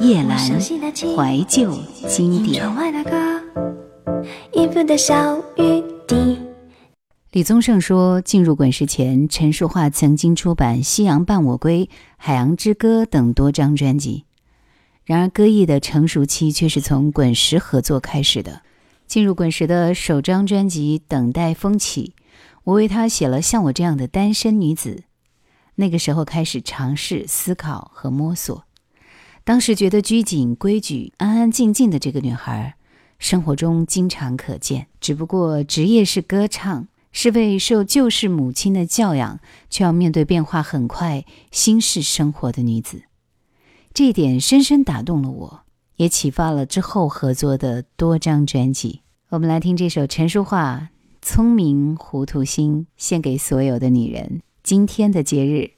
叶阑怀旧经典。李宗盛说，进入滚石前，陈淑桦曾经出版《夕阳伴我归》《海洋之歌》等多张专辑。然而，歌艺的成熟期却是从滚石合作开始的。进入滚石的首张专辑《等待风起》，我为他写了《像我这样的单身女子》。那个时候开始尝试思考和摸索。当时觉得拘谨、规矩、安安静静的这个女孩，生活中经常可见。只不过职业是歌唱，是位受旧式母亲的教养，却要面对变化很快、新式生活的女子。这一点深深打动了我，也启发了之后合作的多张专辑。我们来听这首陈淑桦《聪明糊涂心》，献给所有的女人。今天的节日。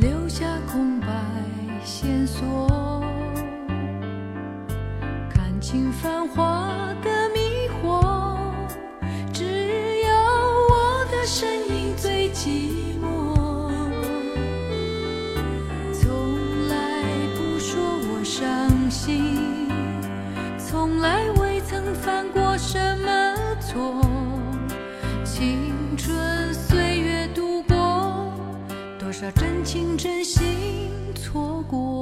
留下空白线索，看清繁华。真情真心错过。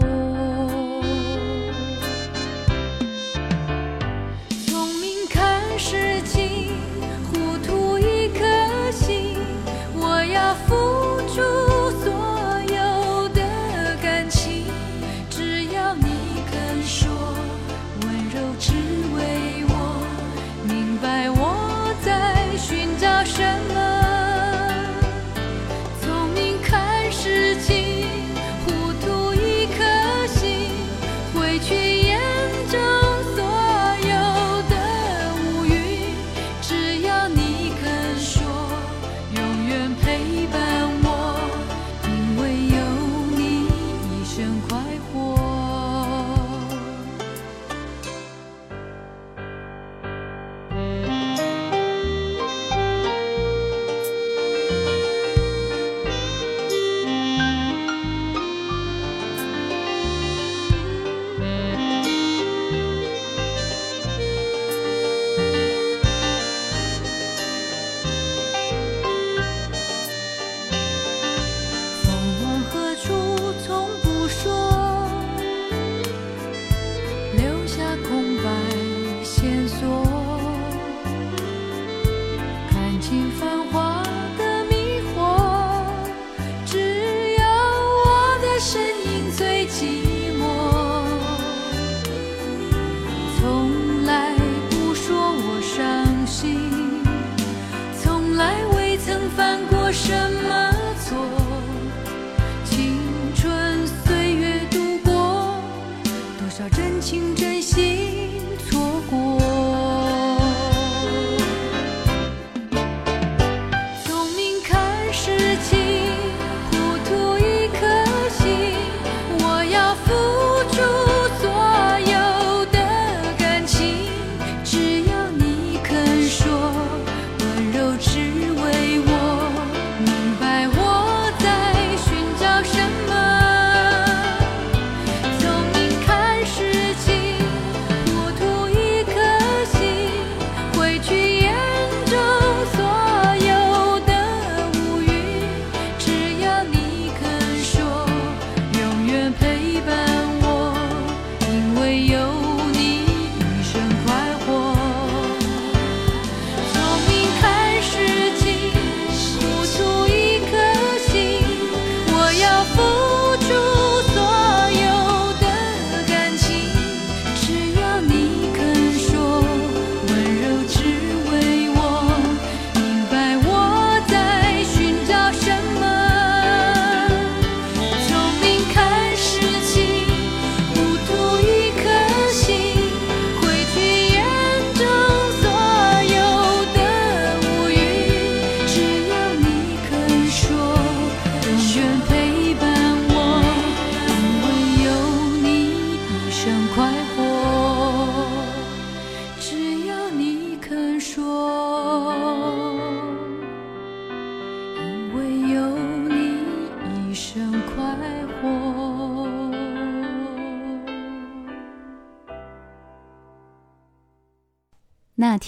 真情真心。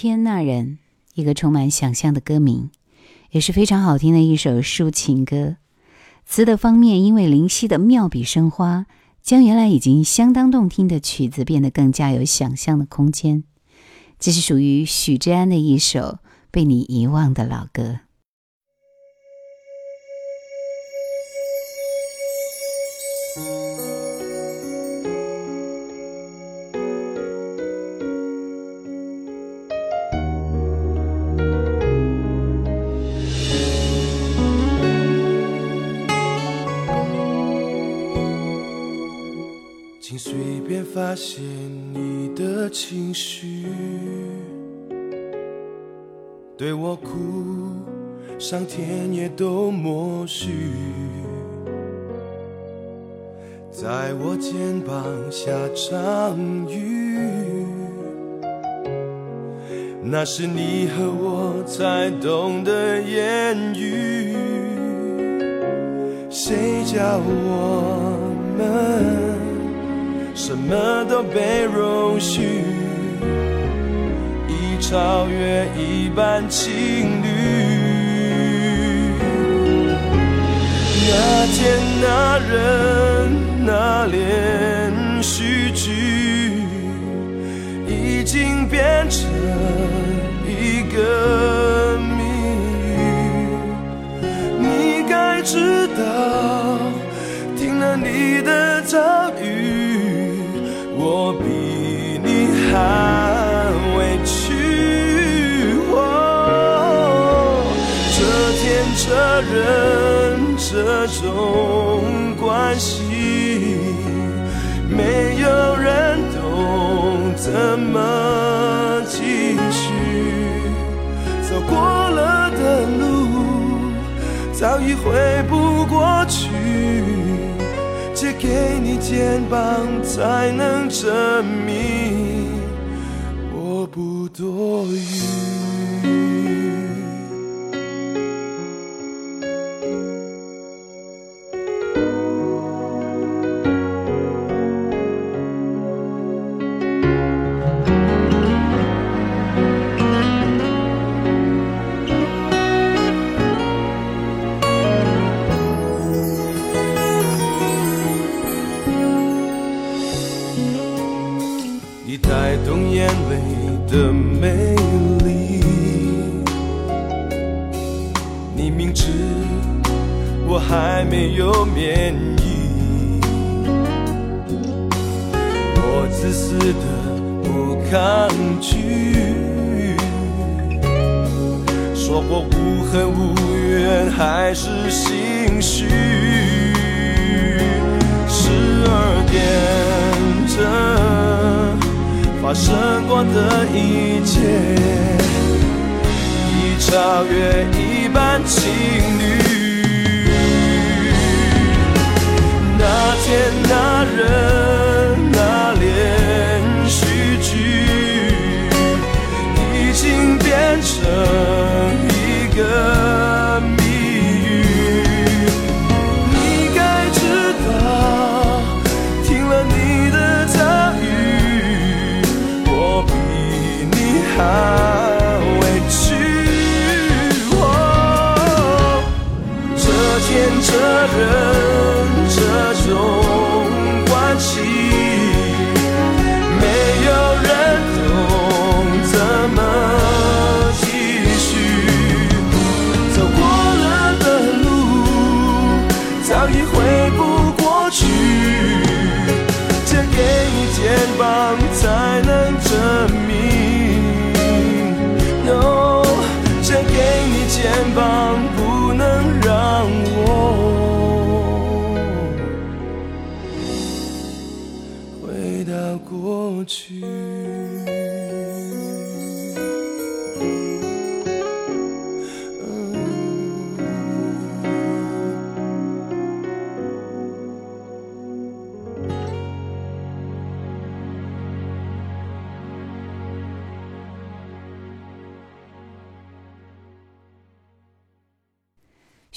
天那人，一个充满想象的歌名，也是非常好听的一首抒情歌。词的方面，因为林夕的妙笔生花，将原来已经相当动听的曲子变得更加有想象的空间。这是属于许志安的一首被你遗忘的老歌。随便发泄你的情绪，对我哭，上天也都默许，在我肩膀下长雨，那是你和我才懂的言语，谁叫我们？什么都被容许，已超越一般情侣。那天那人那连续剧，已经变成一个谜语。你该知道，听了你的遭你还委屈，这天这人这种关系，没有人懂怎么继续。走过了的路，早已回不过去。借给你肩膀，才能证明多余。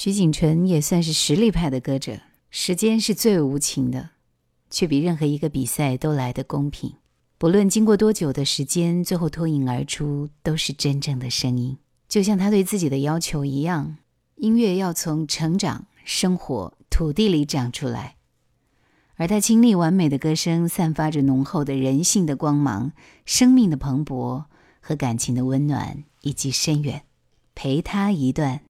徐锦纯也算是实力派的歌者，时间是最无情的，却比任何一个比赛都来得公平。不论经过多久的时间，最后脱颖而出都是真正的声音。就像他对自己的要求一样，音乐要从成长、生活、土地里长出来。而他清丽完美的歌声，散发着浓厚的人性的光芒、生命的蓬勃和感情的温暖以及深远。陪他一段。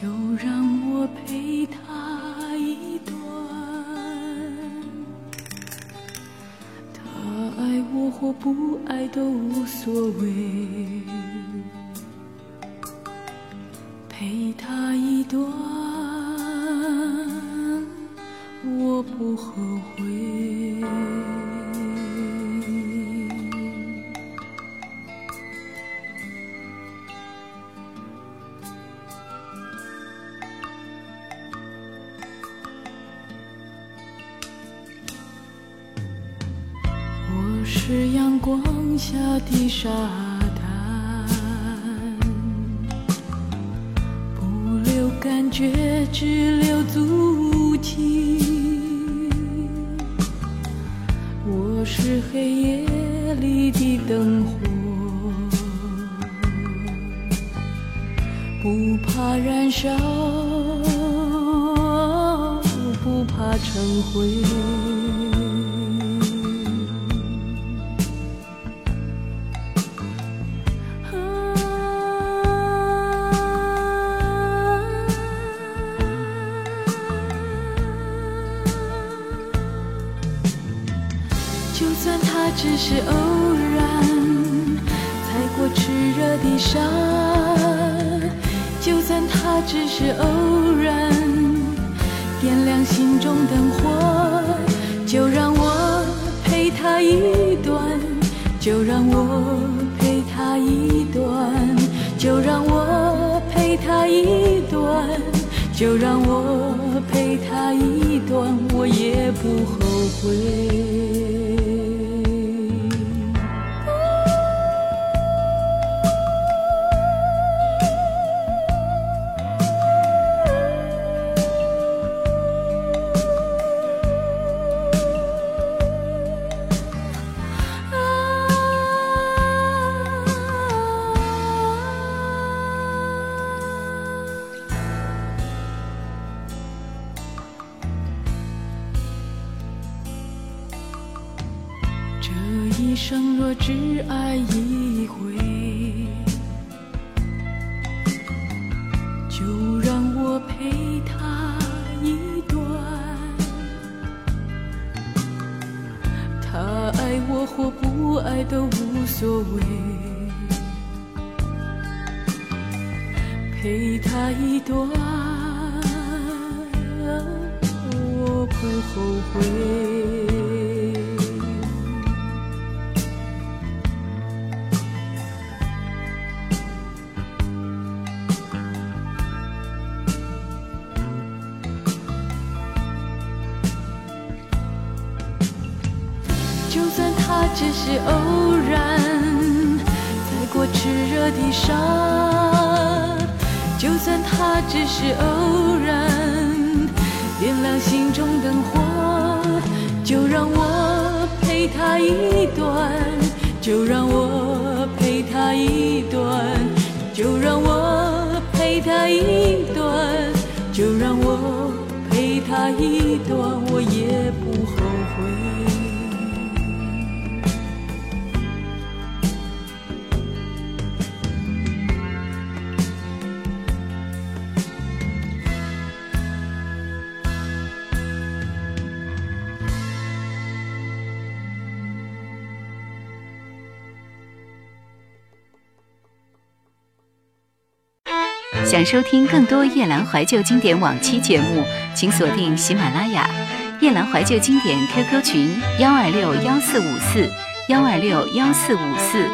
就让我陪他一段。他爱我或不爱都无所谓，陪他一段，我不后悔。怕燃烧，不怕成灰。就算它只是偶然，踩过炽热的沙；他只是偶然，点亮心中灯火。就让我陪他一段，就让我陪他一段，就让我陪他一段，就让我陪他一段，我也不后悔。后悔。就算它只是偶然，踩过炽热的沙；就算它只是偶，中灯火。就让我陪他一段，就让我陪他一段，就让我陪他一段，就让我陪他一段，想收听更多夜兰怀旧经典往期节目，请锁定喜马拉雅夜兰怀旧经典 QQ 群幺二六幺四五四幺二六幺四五四。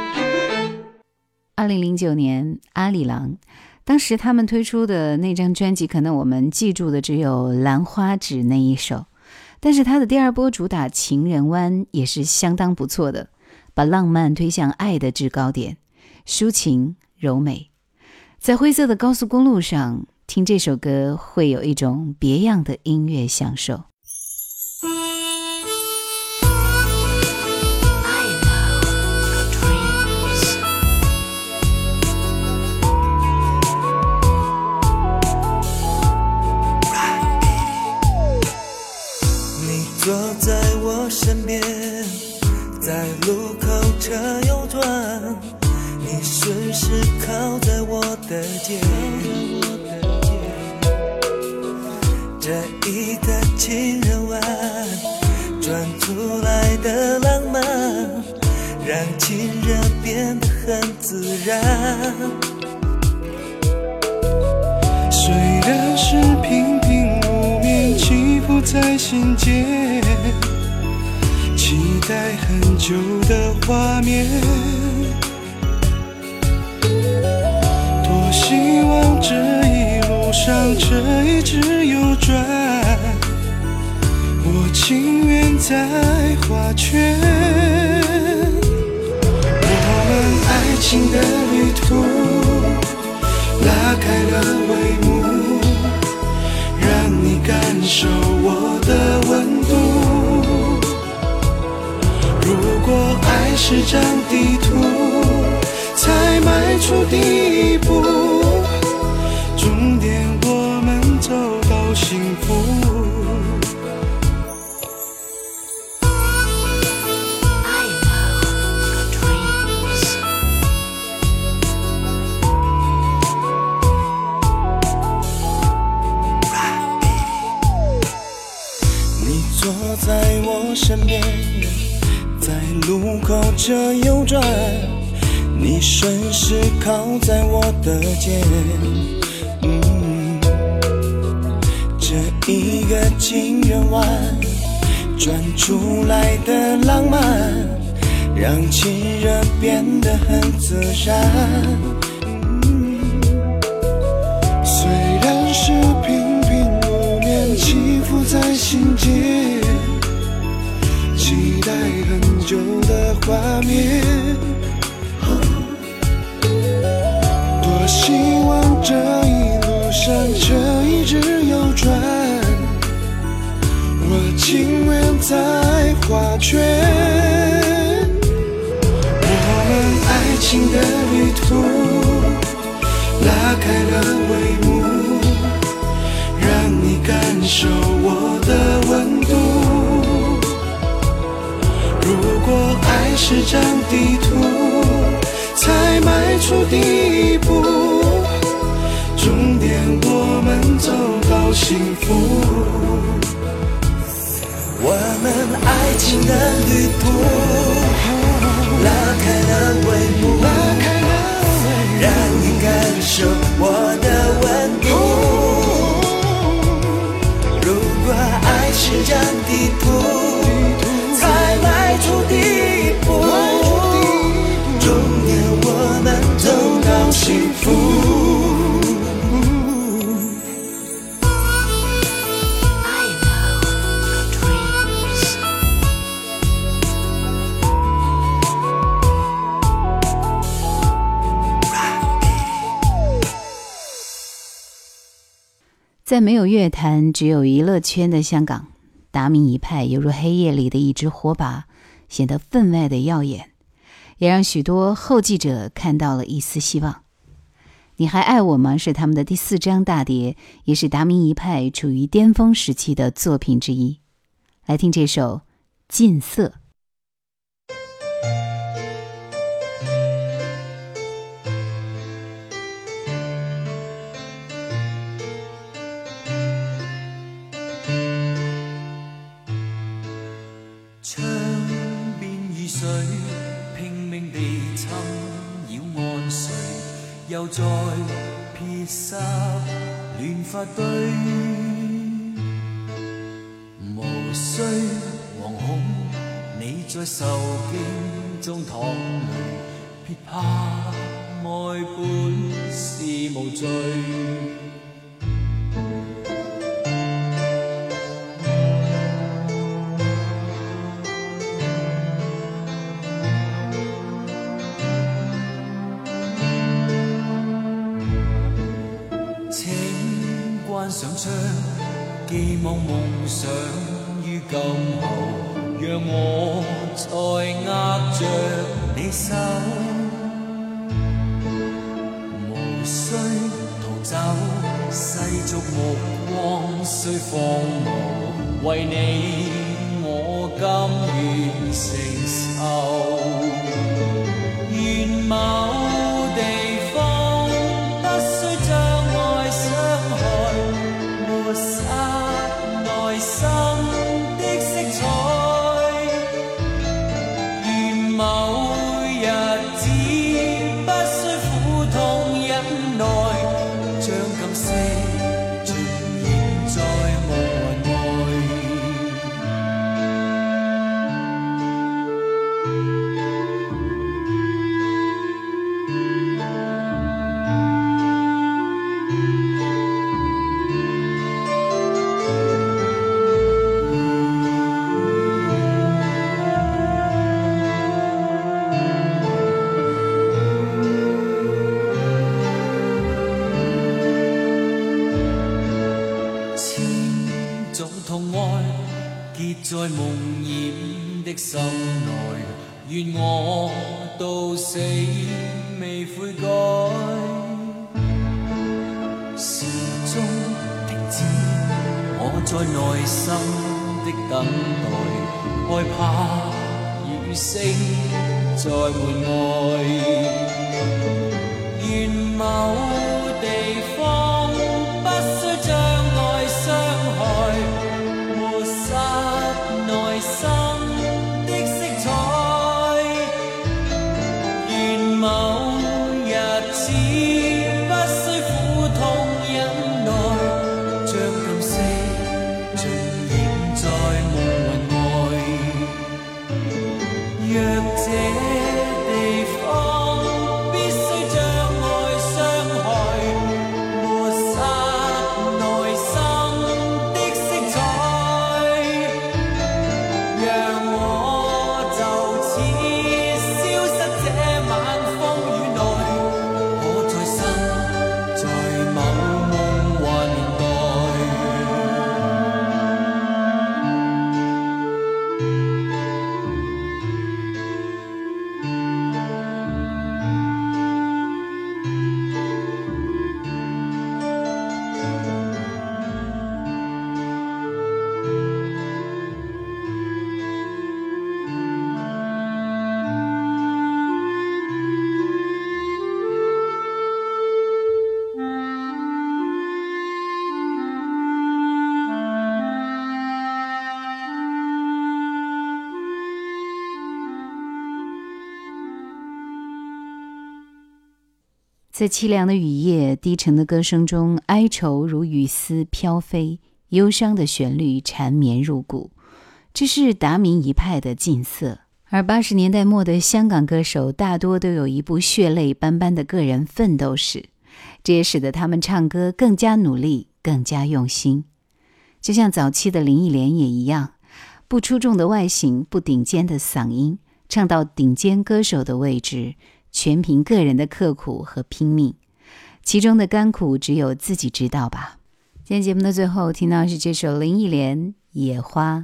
二零零九年，阿里郎，当时他们推出的那张专辑，可能我们记住的只有《兰花指》那一首，但是他的第二波主打《情人湾》也是相当不错的，把浪漫推向爱的制高点，抒情柔美。在灰色的高速公路上听这首歌，会有一种别样的音乐享受。情愿在画圈。我们爱情的旅途拉开了帷幕，让你感受我的温度。如果爱是张地图。才迈出第一步，终点我们走到幸福。车右转。你顺势靠在我的肩，嗯，这一个情人湾转出来的浪漫，让情人变得很自然。嗯虽然是平平无念，起伏在心间，期待很久的画面。多希望这一路上车一直右转，我情愿在画圈。我们爱情的旅途拉开了帷幕，让你感受我的是张地图。才迈出第一步，终点我们走到幸福。我们爱情的旅途拉开了帷幕，让你感受在没有乐坛、只有娱乐圈的香港，达明一派犹如黑夜里的一支火把，显得分外的耀眼，也让许多后继者看到了一丝希望。你还爱我吗？是他们的第四张大碟，也是达明一派处于巅峰时期的作品之一。来听这首《近色》。对，无需惶恐，你在受惊中淌泪，寄望梦想于今后，让我再握着你手，无需逃走，世俗目光虽荒芜，为你我甘愿成。在凄凉的雨夜，低沉的歌声中，哀愁如雨丝飘飞，忧伤的旋律缠绵入骨。这是达明一派的劲色。而八十年代末的香港歌手，大多都有一部血泪斑斑的个人奋斗史，这也使得他们唱歌更加努力，更加用心。就像早期的林忆莲也一样，不出众的外形，不顶尖的嗓音，唱到顶尖歌手的位置。全凭个人的刻苦和拼命，其中的甘苦只有自己知道吧。今天节目的最后，听到是这首林忆莲《野花》。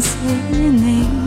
前写你，